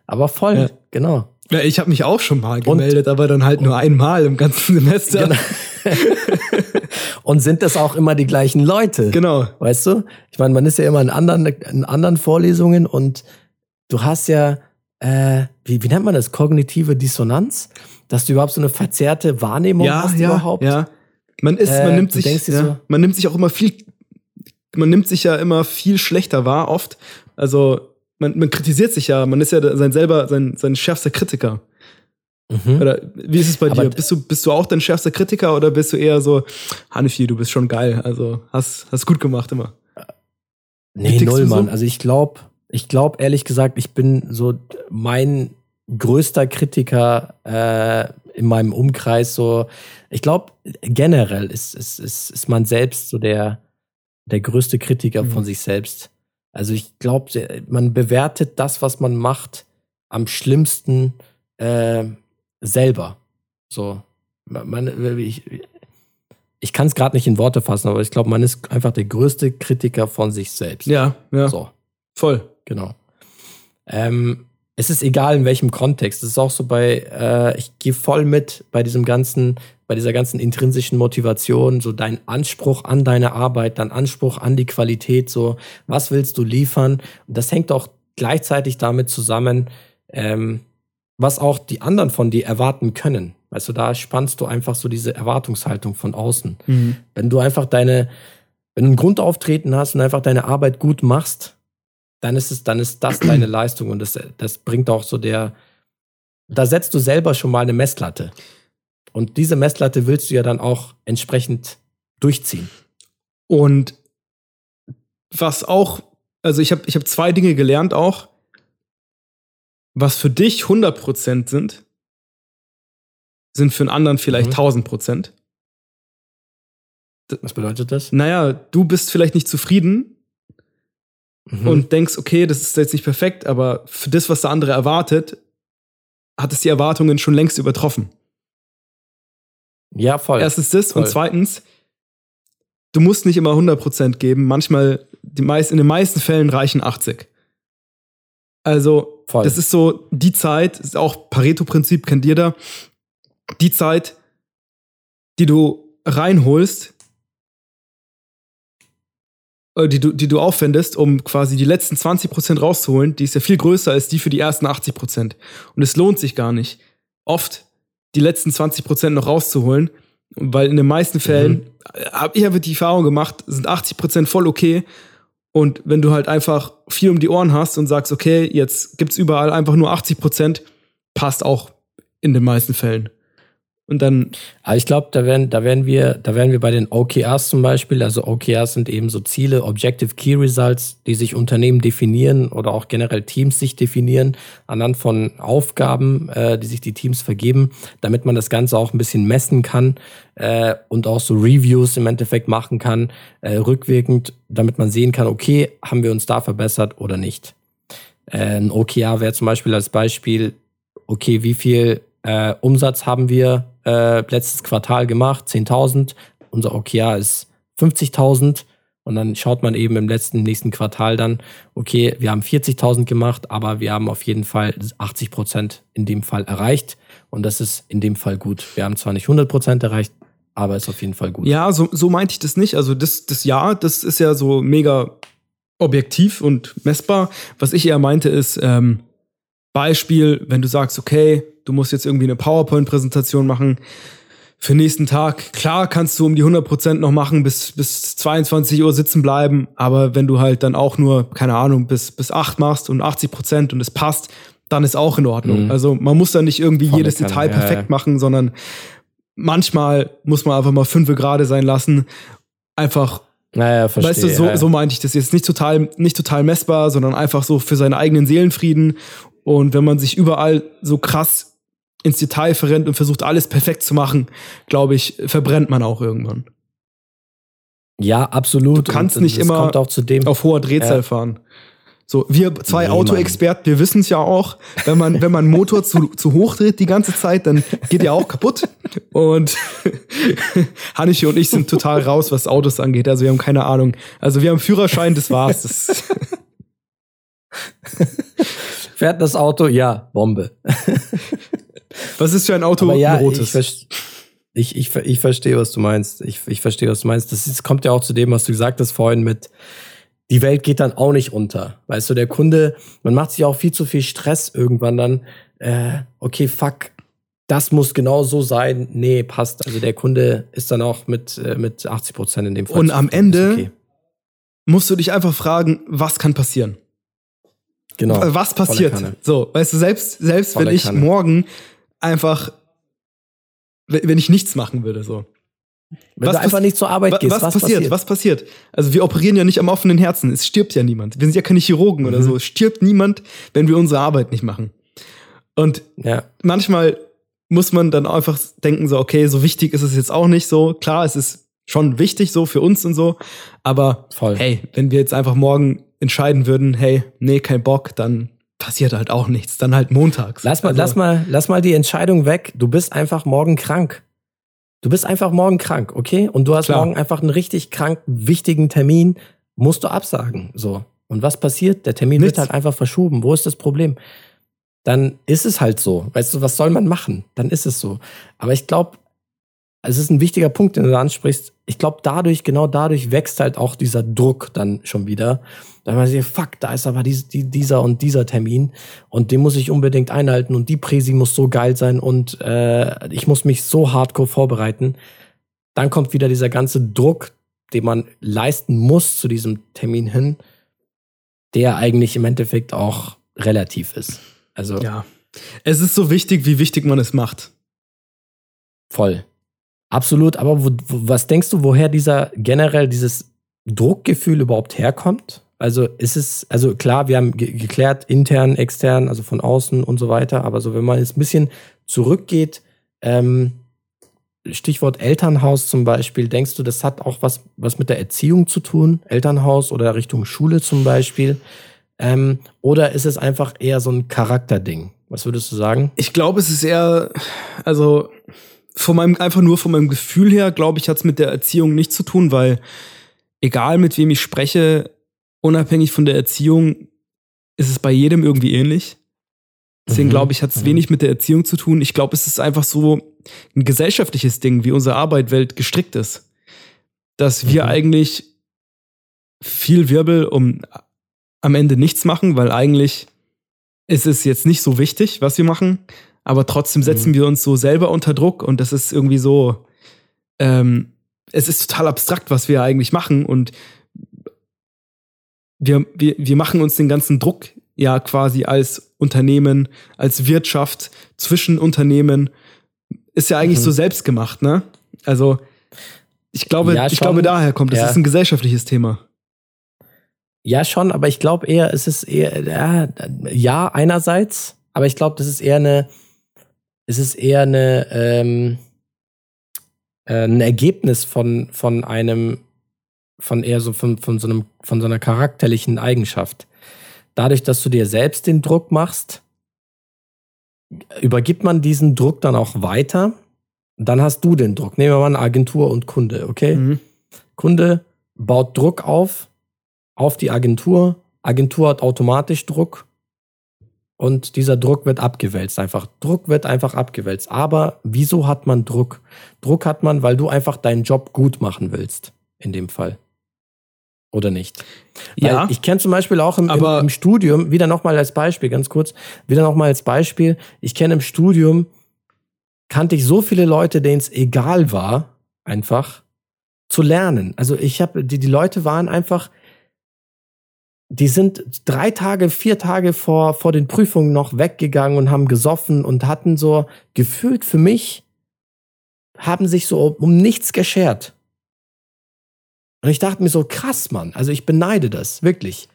Aber voll, ja. genau. Ja, ich habe mich auch schon mal gemeldet, und, aber dann halt nur einmal im ganzen Semester. Genau. und sind das auch immer die gleichen Leute? Genau. Weißt du? Ich meine, man ist ja immer in anderen, in anderen Vorlesungen und du hast ja, äh, wie, wie nennt man das? Kognitive Dissonanz? Dass du überhaupt so eine verzerrte Wahrnehmung ja, hast ja, überhaupt. Ja. Man ist, man äh, nimmt sich, ja, so, man nimmt sich auch immer viel, man nimmt sich ja immer viel schlechter wahr, oft. Also, man, man kritisiert sich ja, man ist ja sein selber, sein, sein schärfster Kritiker. Mhm. Oder wie ist es bei Aber dir? Bist du, bist du auch dein schärfster Kritiker oder bist du eher so, Hanifi, du bist schon geil, also hast, hast gut gemacht immer? Nee, null, Mann. So? Also ich glaube, ich glaube ehrlich gesagt, ich bin so mein größter Kritiker äh, in meinem Umkreis. So, ich glaube generell ist, ist, ist, ist man selbst so der der größte Kritiker mhm. von sich selbst. Also ich glaube, man bewertet das, was man macht, am schlimmsten äh, selber. So, man, ich, ich kann es gerade nicht in Worte fassen, aber ich glaube, man ist einfach der größte Kritiker von sich selbst. Ja, ja. So. Voll. Genau. Ähm, es ist egal in welchem Kontext. Es ist auch so bei, äh, ich gehe voll mit bei diesem ganzen, bei dieser ganzen intrinsischen Motivation, so dein Anspruch an deine Arbeit, dein Anspruch an die Qualität, so was willst du liefern? Und das hängt auch gleichzeitig damit zusammen, ähm, was auch die anderen von dir erwarten können. Weißt du, da spannst du einfach so diese Erwartungshaltung von außen. Mhm. Wenn du einfach deine, wenn du ein Grundauftreten hast und einfach deine Arbeit gut machst, dann ist es, dann ist das deine Leistung und das, das bringt auch so der, da setzt du selber schon mal eine Messlatte. Und diese Messlatte willst du ja dann auch entsprechend durchziehen. Und was auch, also ich habe ich hab zwei Dinge gelernt auch, was für dich 100% sind, sind für einen anderen vielleicht mhm. 1000%. Was bedeutet das? Naja, du bist vielleicht nicht zufrieden mhm. und denkst, okay, das ist jetzt nicht perfekt, aber für das, was der andere erwartet, hat es die Erwartungen schon längst übertroffen. Ja, voll. Erstens das voll. und zweitens, du musst nicht immer 100% geben. Manchmal, die meist, in den meisten Fällen reichen 80. Also, voll. das ist so die Zeit, ist auch Pareto-Prinzip, kennt ihr da, die Zeit, die du reinholst, äh, die du, die du aufwendest, um quasi die letzten 20% rauszuholen, die ist ja viel größer als die für die ersten 80%. Und es lohnt sich gar nicht, oft die letzten 20% noch rauszuholen, weil in den meisten Fällen, mhm. habe ich einfach die Erfahrung gemacht, sind 80% voll okay. Und wenn du halt einfach viel um die Ohren hast und sagst, okay, jetzt gibt's überall einfach nur 80%, passt auch in den meisten Fällen. Und dann. Aber ich glaube, da werden, da werden wir, da werden wir bei den OKRs zum Beispiel, also OKRs sind eben so Ziele, Objective Key Results, die sich Unternehmen definieren oder auch generell Teams sich definieren, anhand von Aufgaben, äh, die sich die Teams vergeben, damit man das Ganze auch ein bisschen messen kann äh, und auch so Reviews im Endeffekt machen kann, äh, rückwirkend, damit man sehen kann, okay, haben wir uns da verbessert oder nicht. Äh, ein OKR wäre zum Beispiel als Beispiel, okay, wie viel äh, Umsatz haben wir äh, letztes Quartal gemacht, 10.000. Unser OKR ist 50.000. Und dann schaut man eben im letzten, nächsten Quartal dann, okay, wir haben 40.000 gemacht, aber wir haben auf jeden Fall 80 Prozent in dem Fall erreicht. Und das ist in dem Fall gut. Wir haben zwar nicht 100 Prozent erreicht, aber ist auf jeden Fall gut. Ja, so, so meinte ich das nicht. Also das, das Ja, das ist ja so mega objektiv und messbar. Was ich eher meinte ist, ähm, Beispiel, wenn du sagst, okay, du musst jetzt irgendwie eine PowerPoint-Präsentation machen für den nächsten Tag. Klar kannst du um die 100% noch machen, bis, bis 22 Uhr sitzen bleiben, aber wenn du halt dann auch nur, keine Ahnung, bis, bis 8 machst und 80% und es passt, dann ist auch in Ordnung. Mhm. Also man muss da nicht irgendwie Volle jedes Detail kann, perfekt ja, ja. machen, sondern manchmal muss man einfach mal fünfe gerade sein lassen. Einfach naja, verstehe. Weißt du, so, so meinte ich das jetzt nicht total, nicht total messbar, sondern einfach so für seinen eigenen Seelenfrieden und wenn man sich überall so krass ins Detail verrennt und versucht, alles perfekt zu machen, glaube ich, verbrennt man auch irgendwann. Ja, absolut. Du kannst nicht immer auf hoher Drehzahl ja. fahren. So, wir zwei nee, Autoexperten, wir wissen es ja auch, wenn man, wenn man Motor zu, zu hoch dreht die ganze Zeit, dann geht der auch kaputt. Und Haniche und ich sind total raus, was Autos angeht. Also wir haben keine Ahnung. Also wir haben Führerschein, das war's. Das Fährt das Auto? Ja, Bombe. was ist für ein Auto? ja, ein rotes. Ich, ich, ich, ich verstehe, was du meinst. Ich, ich verstehe, was du meinst. Das ist, kommt ja auch zu dem, was du gesagt hast vorhin mit, die Welt geht dann auch nicht unter. Weißt du, der Kunde, man macht sich auch viel zu viel Stress irgendwann dann, äh, okay, fuck, das muss genau so sein. Nee, passt. Also der Kunde ist dann auch mit, äh, mit 80 Prozent in dem Fall. Und am Ende okay. musst du dich einfach fragen, was kann passieren? Genau. Was passiert? So, weißt du, selbst, selbst wenn ich Kanne. morgen einfach, wenn ich nichts machen würde, so. Wenn was du einfach nicht zur Arbeit gehst, was, was passiert? passiert? Was passiert? Also wir operieren ja nicht am offenen Herzen. Es stirbt ja niemand. Wir sind ja keine Chirurgen mhm. oder so. Es stirbt niemand, wenn wir unsere Arbeit nicht machen. Und ja. manchmal muss man dann einfach denken so, okay, so wichtig ist es jetzt auch nicht so. Klar, es ist schon wichtig so für uns und so. Aber Voll. hey, wenn wir jetzt einfach morgen entscheiden würden, hey, nee, kein Bock, dann passiert halt auch nichts. Dann halt montags. Lass mal, also, lass mal, lass mal die Entscheidung weg. Du bist einfach morgen krank. Du bist einfach morgen krank, okay? Und du hast Klar. morgen einfach einen richtig krank wichtigen Termin, musst du absagen. So. Und was passiert? Der Termin Nichts. wird halt einfach verschoben. Wo ist das Problem? Dann ist es halt so. Weißt du, was soll man machen? Dann ist es so. Aber ich glaube, es ist ein wichtiger Punkt, den du da ansprichst. Ich glaube, dadurch, genau dadurch wächst halt auch dieser Druck dann schon wieder. Da man sich, fuck, da ist aber dies, die, dieser und dieser Termin und den muss ich unbedingt einhalten und die Präsi muss so geil sein und äh, ich muss mich so hardcore vorbereiten. Dann kommt wieder dieser ganze Druck, den man leisten muss zu diesem Termin hin, der eigentlich im Endeffekt auch relativ ist. Also ja, es ist so wichtig, wie wichtig man es macht. Voll, absolut. Aber wo, was denkst du, woher dieser generell dieses Druckgefühl überhaupt herkommt? Also ist es, also klar, wir haben geklärt, intern, extern, also von außen und so weiter, aber so wenn man jetzt ein bisschen zurückgeht, ähm, Stichwort Elternhaus zum Beispiel, denkst du, das hat auch was, was mit der Erziehung zu tun, Elternhaus oder Richtung Schule zum Beispiel? Ähm, oder ist es einfach eher so ein Charakterding? Was würdest du sagen? Ich glaube, es ist eher, also von meinem, einfach nur von meinem Gefühl her, glaube ich, hat es mit der Erziehung nichts zu tun, weil egal mit wem ich spreche, unabhängig von der Erziehung ist es bei jedem irgendwie ähnlich. Deswegen mhm. glaube ich, hat es mhm. wenig mit der Erziehung zu tun. Ich glaube, es ist einfach so ein gesellschaftliches Ding, wie unsere Arbeitwelt gestrickt ist. Dass wir mhm. eigentlich viel Wirbel um am Ende nichts machen, weil eigentlich ist es jetzt nicht so wichtig, was wir machen, aber trotzdem mhm. setzen wir uns so selber unter Druck und das ist irgendwie so, ähm, es ist total abstrakt, was wir eigentlich machen und wir, wir, wir machen uns den ganzen Druck ja quasi als Unternehmen, als Wirtschaft, zwischen Unternehmen, ist ja eigentlich mhm. so selbst gemacht, ne? Also, ich glaube, ja, ich glaube, daher kommt es. Ja. Das ist ein gesellschaftliches Thema. Ja, schon, aber ich glaube eher, es ist eher, ja, ja einerseits, aber ich glaube, das ist eher eine, es ist eher eine, ähm, äh, ein Ergebnis von, von einem von eher so von, von, so einem, von so einer charakterlichen Eigenschaft. Dadurch, dass du dir selbst den Druck machst, übergibt man diesen Druck dann auch weiter. Dann hast du den Druck. Nehmen wir mal eine Agentur und Kunde, okay? Mhm. Kunde baut Druck auf, auf die Agentur. Agentur hat automatisch Druck und dieser Druck wird abgewälzt einfach. Druck wird einfach abgewälzt. Aber wieso hat man Druck? Druck hat man, weil du einfach deinen Job gut machen willst. In dem Fall. Oder nicht? Ja. Weil ich kenne zum Beispiel auch im, im, im Studium, wieder nochmal als Beispiel, ganz kurz, wieder nochmal als Beispiel, ich kenne im Studium, kannte ich so viele Leute, denen es egal war, einfach zu lernen. Also ich habe, die, die Leute waren einfach, die sind drei Tage, vier Tage vor, vor den Prüfungen noch weggegangen und haben gesoffen und hatten so gefühlt für mich, haben sich so um nichts geschert. Und ich dachte mir so, krass, Mann. Also ich beneide das, wirklich.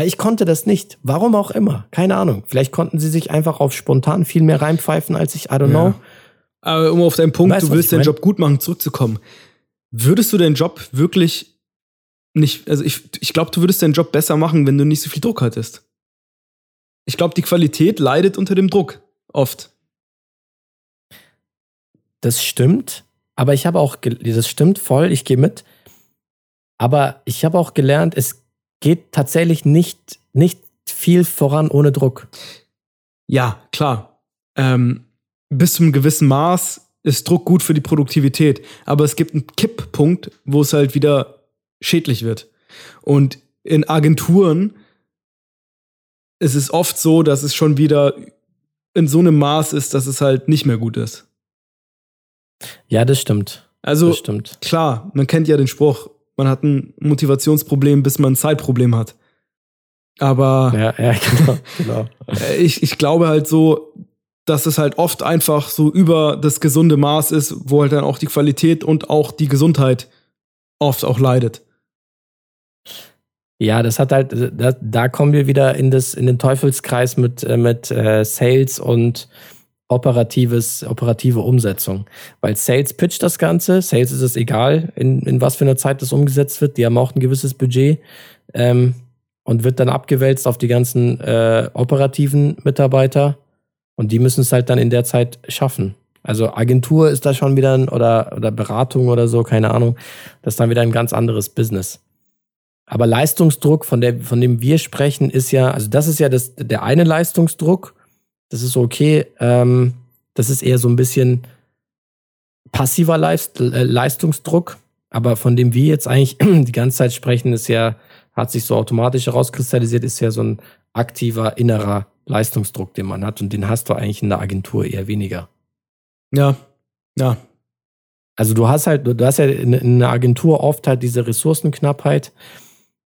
Ich konnte das nicht. Warum auch immer. Keine Ahnung. Vielleicht konnten sie sich einfach auf spontan viel mehr reinpfeifen als ich. I don't know. Aber um auf deinen Punkt, Weißt, du willst deinen? Job gut machen, zurückzukommen. Würdest du deinen Job wirklich nicht, also ich, ich glaube, du würdest deinen Job besser machen, wenn du nicht so viel Druck hattest. Ich glaube, die Qualität leidet unter dem Druck. Oft. Das stimmt. Aber ich habe auch, das stimmt voll, ich gehe mit. Aber ich habe auch gelernt, es geht tatsächlich nicht, nicht viel voran ohne Druck. Ja, klar. Ähm, bis zu einem gewissen Maß ist Druck gut für die Produktivität. Aber es gibt einen Kipppunkt, wo es halt wieder schädlich wird. Und in Agenturen ist es oft so, dass es schon wieder in so einem Maß ist, dass es halt nicht mehr gut ist. Ja, das stimmt. Also das stimmt. klar, man kennt ja den Spruch, man hat ein Motivationsproblem, bis man ein Zeitproblem hat. Aber Ja, ja, genau. genau. äh, ich, ich glaube halt so, dass es halt oft einfach so über das gesunde Maß ist, wo halt dann auch die Qualität und auch die Gesundheit oft auch leidet. Ja, das hat halt, da, da kommen wir wieder in, das, in den Teufelskreis mit, äh, mit äh, Sales und operatives, operative Umsetzung. Weil Sales pitcht das Ganze, Sales ist es egal, in, in was für einer Zeit das umgesetzt wird, die haben auch ein gewisses Budget ähm, und wird dann abgewälzt auf die ganzen äh, operativen Mitarbeiter und die müssen es halt dann in der Zeit schaffen. Also Agentur ist da schon wieder ein, oder, oder Beratung oder so, keine Ahnung, das ist dann wieder ein ganz anderes Business. Aber Leistungsdruck, von, der, von dem wir sprechen, ist ja, also das ist ja das, der eine Leistungsdruck. Das ist okay. Ähm, das ist eher so ein bisschen passiver Leist, äh, Leistungsdruck. Aber von dem wir jetzt eigentlich die ganze Zeit sprechen, ist ja, hat sich so automatisch herauskristallisiert, ist ja so ein aktiver innerer Leistungsdruck, den man hat. Und den hast du eigentlich in der Agentur eher weniger. Ja, ja, Also du hast halt, du hast ja in, in einer Agentur oft halt diese Ressourcenknappheit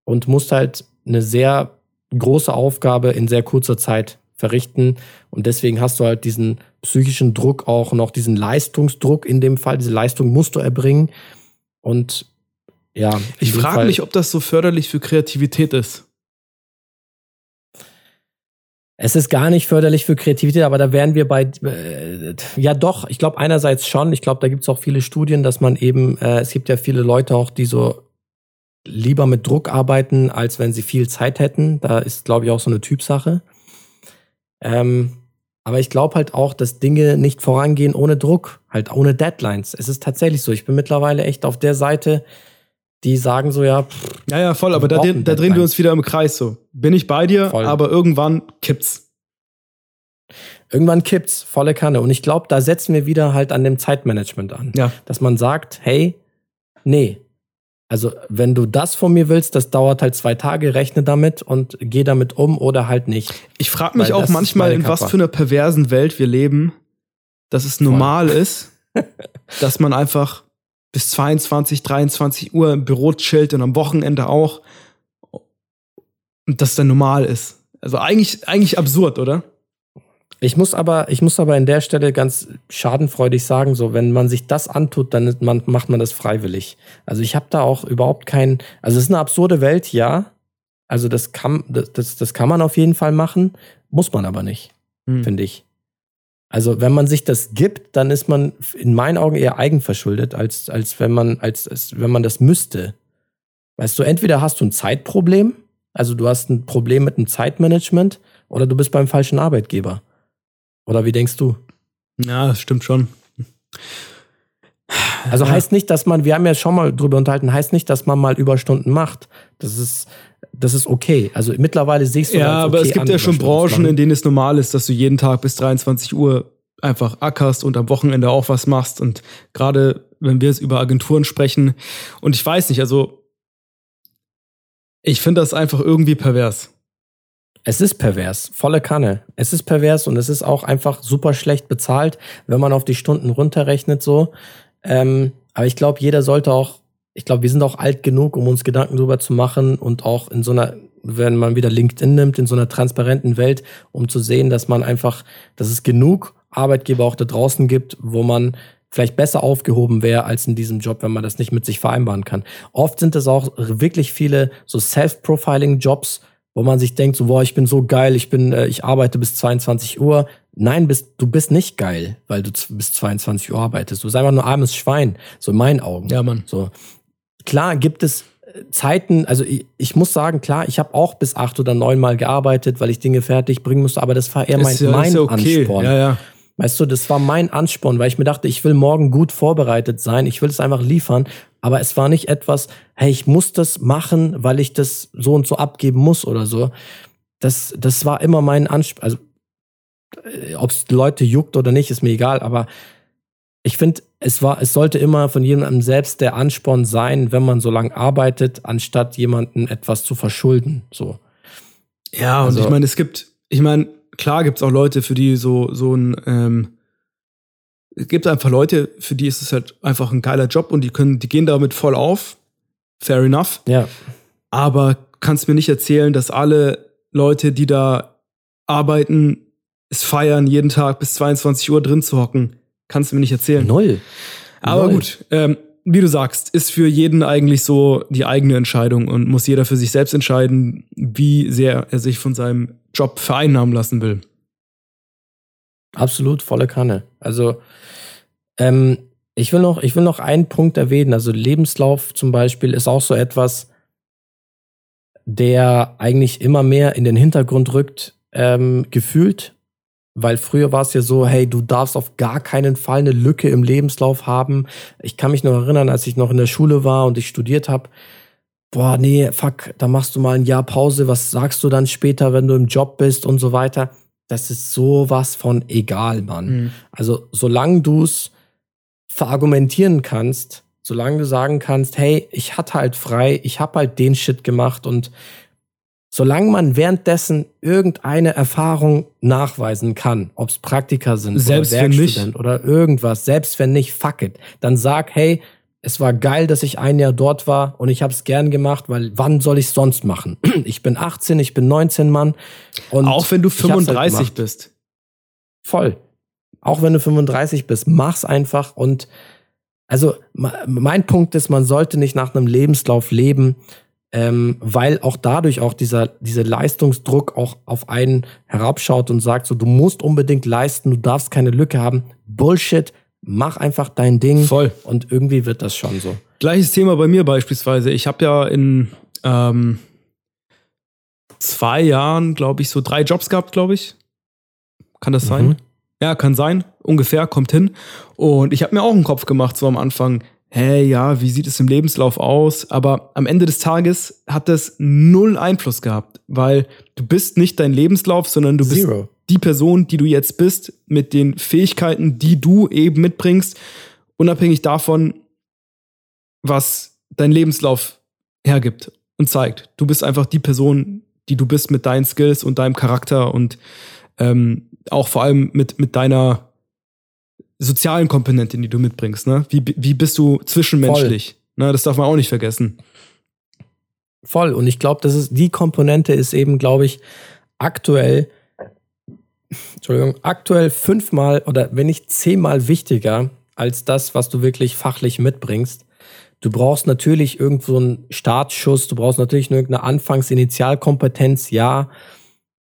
und musst halt eine sehr große Aufgabe in sehr kurzer Zeit verrichten. Und deswegen hast du halt diesen psychischen Druck auch noch, diesen Leistungsdruck in dem Fall. Diese Leistung musst du erbringen. Und ja. Ich frage mich, ob das so förderlich für Kreativität ist. Es ist gar nicht förderlich für Kreativität, aber da wären wir bei, äh, ja doch, ich glaube einerseits schon, ich glaube, da gibt es auch viele Studien, dass man eben, äh, es gibt ja viele Leute auch, die so lieber mit Druck arbeiten, als wenn sie viel Zeit hätten. Da ist, glaube ich, auch so eine Typsache. Ähm, aber ich glaube halt auch, dass Dinge nicht vorangehen ohne Druck, halt ohne Deadlines. Es ist tatsächlich so. Ich bin mittlerweile echt auf der Seite, die sagen so, ja, pff, Ja, ja, voll, aber da, da drehen wir uns wieder im Kreis so. Bin ich bei dir, Voll. aber irgendwann kippt's. irgendwann kippt's, volle Kanne. Und ich glaube, da setzen wir wieder halt an dem Zeitmanagement an. Ja. Dass man sagt, hey, nee. Also, wenn du das von mir willst, das dauert halt zwei Tage, rechne damit und geh damit um oder halt nicht. Ich frage mich Weil auch manchmal, in was für einer perversen Welt wir leben, dass es normal ist, dass man einfach bis 22, 23 Uhr im Büro chillt und am Wochenende auch. Und das dann normal ist. Also eigentlich, eigentlich absurd, oder? Ich muss aber, ich muss aber in der Stelle ganz schadenfreudig sagen, so, wenn man sich das antut, dann man, macht man das freiwillig. Also ich habe da auch überhaupt keinen, also es ist eine absurde Welt, ja. Also das kann, das, das, das kann man auf jeden Fall machen, muss man aber nicht. Hm. finde ich. Also, wenn man sich das gibt, dann ist man in meinen Augen eher eigenverschuldet, als, als wenn man, als, als wenn man das müsste. Weißt du, entweder hast du ein Zeitproblem, also du hast ein Problem mit dem Zeitmanagement, oder du bist beim falschen Arbeitgeber. Oder wie denkst du? Ja, das stimmt schon. Also Ja. heißt nicht, dass man, wir haben ja schon mal drüber unterhalten, heißt nicht, dass man mal Überstunden macht. Das ist, das ist okay. Also mittlerweile siehst du Ja, als aber okay es gibt ja schon Branchen, in denen es normal ist, dass du jeden Tag bis 23 Uhr einfach ackerst und am Wochenende auch was machst. Und gerade wenn wir jetzt über Agenturen sprechen, und ich weiß nicht, also ich finde das einfach irgendwie pervers. Es ist pervers, volle Kanne. Es ist pervers und es ist auch einfach super schlecht bezahlt, wenn man auf die Stunden runterrechnet so. Ähm, aber ich glaube, jeder sollte auch, ich glaube, wir sind auch alt genug, um uns Gedanken drüber zu machen und auch in so einer, wenn man wieder LinkedIn nimmt, in so einer transparenten Welt, um zu sehen, dass man einfach, dass es genug Arbeitgeber auch da draußen gibt, wo man vielleicht besser aufgehoben wäre als in diesem Job, wenn man das nicht mit sich vereinbaren kann. Oft sind es auch wirklich viele so Self-Profiling-Jobs, wo man sich denkt, so, boah, ich bin so geil, ich bin, äh, ich arbeite bis 22 Uhr. Nein, bist, du bist nicht geil, weil du bis 22 Uhr arbeitest. Du bist einfach nur armes Schwein, so in meinen Augen. Ja, Mann. So. Klar gibt es äh, Zeiten, also ich, ich muss sagen, klar, ich habe auch bis acht oder neun Mal gearbeitet, weil ich Dinge fertig bringen musste, aber das war eher mein, Ist ja, mein ist okay. Ansporn. Ja, ja. Weißt du, das war mein Ansporn, weil ich mir dachte, ich will morgen gut vorbereitet sein, ich will es einfach liefern, aber es war nicht etwas, hey, ich muss das machen, weil ich das so und so abgeben muss oder so. Das, das war immer mein Ansporn. Also, ob es Leute juckt oder nicht, ist mir egal, aber ich finde, es war, es sollte immer von jemandem selbst der Ansporn sein, wenn man so lange arbeitet, anstatt jemanden etwas zu verschulden. So. Ja, und Also- ich meine, es gibt, ich meine, klar gibt es auch Leute, für die so, so ein, ähm, es gibt einfach Leute, für die ist es halt einfach ein geiler Job und die können, die gehen damit voll auf. Fair enough. Ja, Aber kannst mir nicht erzählen, dass alle Leute, die da arbeiten, es feiern, jeden Tag bis 22 Uhr drin zu hocken. Kannst du mir nicht erzählen. null. Aber Null. gut, ähm, wie du sagst, ist für jeden eigentlich so die eigene Entscheidung und muss jeder für sich selbst entscheiden, wie sehr er sich von seinem Job vereinnahmen lassen will. Absolut, volle Kanne. Also, ähm, ich will noch, ich will noch einen Punkt erwähnen. Also, Lebenslauf zum Beispiel ist auch so etwas, der eigentlich immer mehr in den Hintergrund rückt, ähm, gefühlt. Weil früher war es ja so, hey, du darfst auf gar keinen Fall eine Lücke im Lebenslauf haben. Ich kann mich noch erinnern, als ich noch in der Schule war und ich studiert habe. Boah, nee, fuck, da machst du mal ein Jahr Pause. Was sagst du dann später, wenn du im Job bist und so weiter? Das ist sowas von egal, Mann. Also, solange du es verargumentieren kannst, solange du sagen kannst, hey, ich hatte halt frei, ich habe halt den Shit gemacht und solange man währenddessen irgendeine Erfahrung nachweisen kann, ob es Praktika sind Selbst oder. Werkstudent oder irgendwas, selbst wenn nicht, fuck it, dann sag, hey, es war geil, dass ich ein Jahr dort war und ich habe es gern gemacht, weil wann soll ich sonst machen? Ich bin 18, ich bin 19 Mann und Auch wenn du ich hab's halt 35 gemacht. bist. Voll. Auch wenn du 35 bist, mach's einfach und also mein Punkt ist, man sollte nicht nach einem Lebenslauf leben, ähm, weil auch dadurch auch dieser, dieser Leistungsdruck auch auf einen herabschaut und sagt so, du musst unbedingt leisten, du darfst keine Lücke haben. Bullshit, mach einfach dein Ding Voll. und irgendwie wird das schon so. Gleiches Thema bei mir beispielsweise. Ich habe ja in ähm, zwei Jahren, glaube ich, so drei Jobs gehabt, glaube ich. Kann das sein? Ja, kann sein. Ungefähr, kommt hin. Und ich habe mir auch einen Kopf gemacht, so am Anfang. Hey, ja, wie sieht es im Lebenslauf aus? Aber am Ende des Tages hat das null Einfluss gehabt, weil du bist nicht dein Lebenslauf, sondern du bist Zero. die Person, die du jetzt bist, mit den Fähigkeiten, die du eben mitbringst, unabhängig davon, was dein Lebenslauf hergibt und zeigt. Du bist einfach die Person, die du bist mit deinen Skills und deinem Charakter und ähm, auch vor allem mit, mit deiner sozialen Komponente, die du mitbringst. Ne? Wie, wie bist du zwischenmenschlich? Ne, das darf man auch nicht vergessen. Voll. Und ich glaube, das ist die Komponente ist eben, glaube ich, aktuell, Entschuldigung, aktuell fünfmal oder wenn nicht zehnmal wichtiger als das, was du wirklich fachlich mitbringst. Du brauchst natürlich irgendwo einen Startschuss, du brauchst natürlich irgendeine Anfangsinitialkompetenz, ja.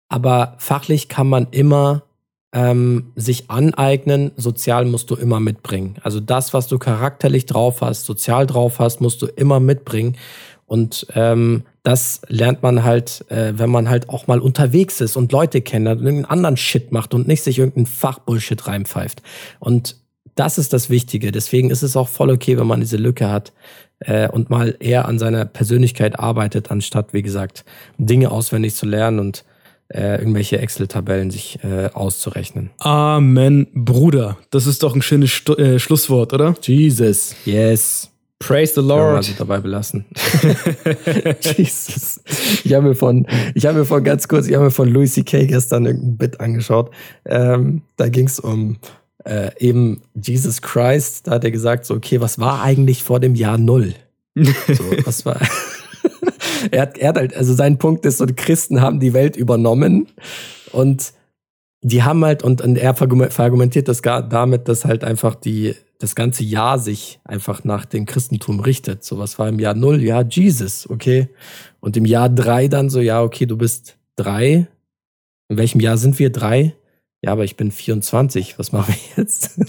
Aber fachlich kann man immer ähm, sich aneignen, sozial musst du immer mitbringen. Also das, was du charakterlich drauf hast, sozial drauf hast, musst du immer mitbringen. Und ähm, das lernt man halt, äh, wenn man halt auch mal unterwegs ist und Leute kennt und irgendeinen anderen Shit macht und nicht sich irgendeinen Fachbullshit reinpfeift. Und das ist das Wichtige. Deswegen ist es auch voll okay, wenn man diese Lücke hat äh, und mal eher an seiner Persönlichkeit arbeitet, anstatt, wie gesagt, Dinge auswendig zu lernen und äh, irgendwelche Excel-Tabellen sich äh, auszurechnen. Amen, Bruder. Das ist doch ein schönes Stu äh, Schlusswort, oder? Jesus. Yes. Praise the Lord. so dabei belassen. Jesus. Ich habe mir von, ich habe mir von ganz kurz, ich habe mir von Louis C.K. gestern irgendein Bit angeschaut. Ähm, da ging es um äh, eben Jesus Christ. Da hat er gesagt, so, okay, was war eigentlich vor dem Jahr Null? So, was war. Er, hat, er hat halt, also sein Punkt ist, so, die Christen haben die Welt übernommen und die haben halt, und, und er verargumentiert das gar damit, dass halt einfach die, das ganze Jahr sich einfach nach dem Christentum richtet. So was war im Jahr null, ja, Jesus, okay. Und im Jahr drei dann so, ja, okay, du bist drei. In welchem Jahr sind wir? Drei? Ja, aber ich bin 24. Was machen wir jetzt?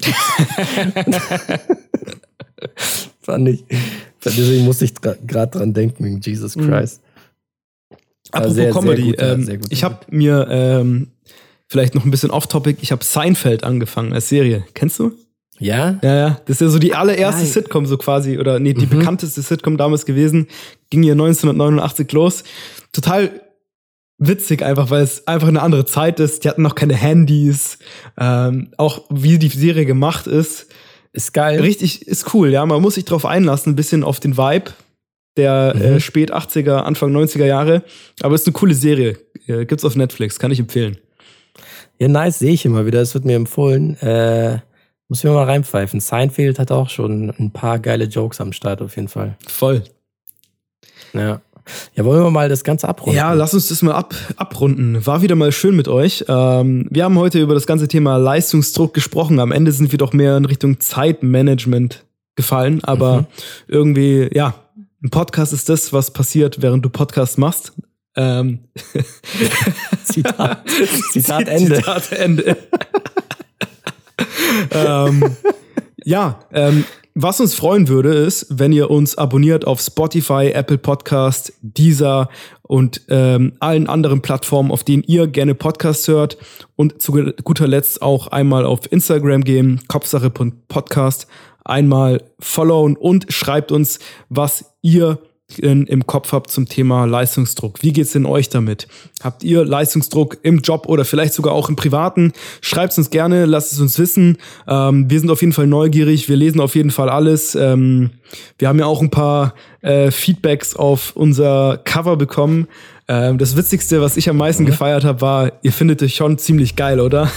fand ich. Deswegen musste ich gerade dran denken, wegen Jesus mhm. Christ. Apropos sehr, Comedy, sehr guter, ähm, sehr ich habe mir ähm, vielleicht noch ein bisschen off-topic, ich habe Seinfeld angefangen als Serie. Kennst du? Ja? Ja, ja. Das ist ja so die allererste Geil. Sitcom so quasi, oder nee, die mhm. bekannteste Sitcom damals gewesen. Ging ja 1989 los. Total witzig einfach, weil es einfach eine andere Zeit ist. Die hatten noch keine Handys. Ähm, auch wie die Serie gemacht ist. Ist geil. Richtig, ist cool, ja. Man muss sich drauf einlassen, ein bisschen auf den Vibe der mhm. äh, spät 80er, Anfang 90er Jahre. Aber ist eine coole Serie. Äh, gibt's auf Netflix, kann ich empfehlen. Ja, nice, sehe ich immer wieder. Es wird mir empfohlen. Äh, muss ich mir mal reinpfeifen. Seinfeld hat auch schon ein paar geile Jokes am Start auf jeden Fall. Voll. Ja. Ja, wollen wir mal das Ganze abrunden? Ja, lass uns das mal ab, abrunden. War wieder mal schön mit euch. Ähm, wir haben heute über das ganze Thema Leistungsdruck gesprochen. Am Ende sind wir doch mehr in Richtung Zeitmanagement gefallen. Aber mhm. irgendwie, ja, ein Podcast ist das, was passiert, während du Podcast machst. Ähm. Zitat, Zitat Ende. Zitat Ende ähm, ja, ähm, was uns freuen würde, ist, wenn ihr uns abonniert auf Spotify, Apple Podcast, Deezer und ähm, allen anderen Plattformen, auf denen ihr gerne Podcasts hört. Und zu guter Letzt auch einmal auf Instagram gehen, Kopfsache.podcast, einmal followen und schreibt uns, was ihr in, im Kopf habt zum Thema Leistungsdruck. Wie geht's denn euch damit? Habt ihr Leistungsdruck im Job oder vielleicht sogar auch im Privaten? Schreibt uns gerne, lasst es uns wissen. Ähm, wir sind auf jeden Fall neugierig, wir lesen auf jeden Fall alles. Ähm, wir haben ja auch ein paar äh, Feedbacks auf unser Cover bekommen. Ähm, das Witzigste, was ich am meisten ja. gefeiert habe, war, ihr findet euch schon ziemlich geil, oder?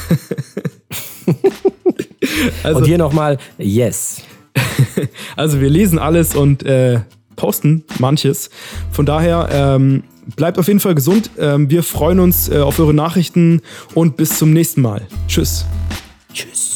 also, Und hier nochmal, yes. also wir lesen alles und äh, posten manches. Von daher ähm, bleibt auf jeden Fall gesund. Ähm, wir freuen uns äh, auf eure Nachrichten und bis zum nächsten Mal. Tschüss. Tschüss.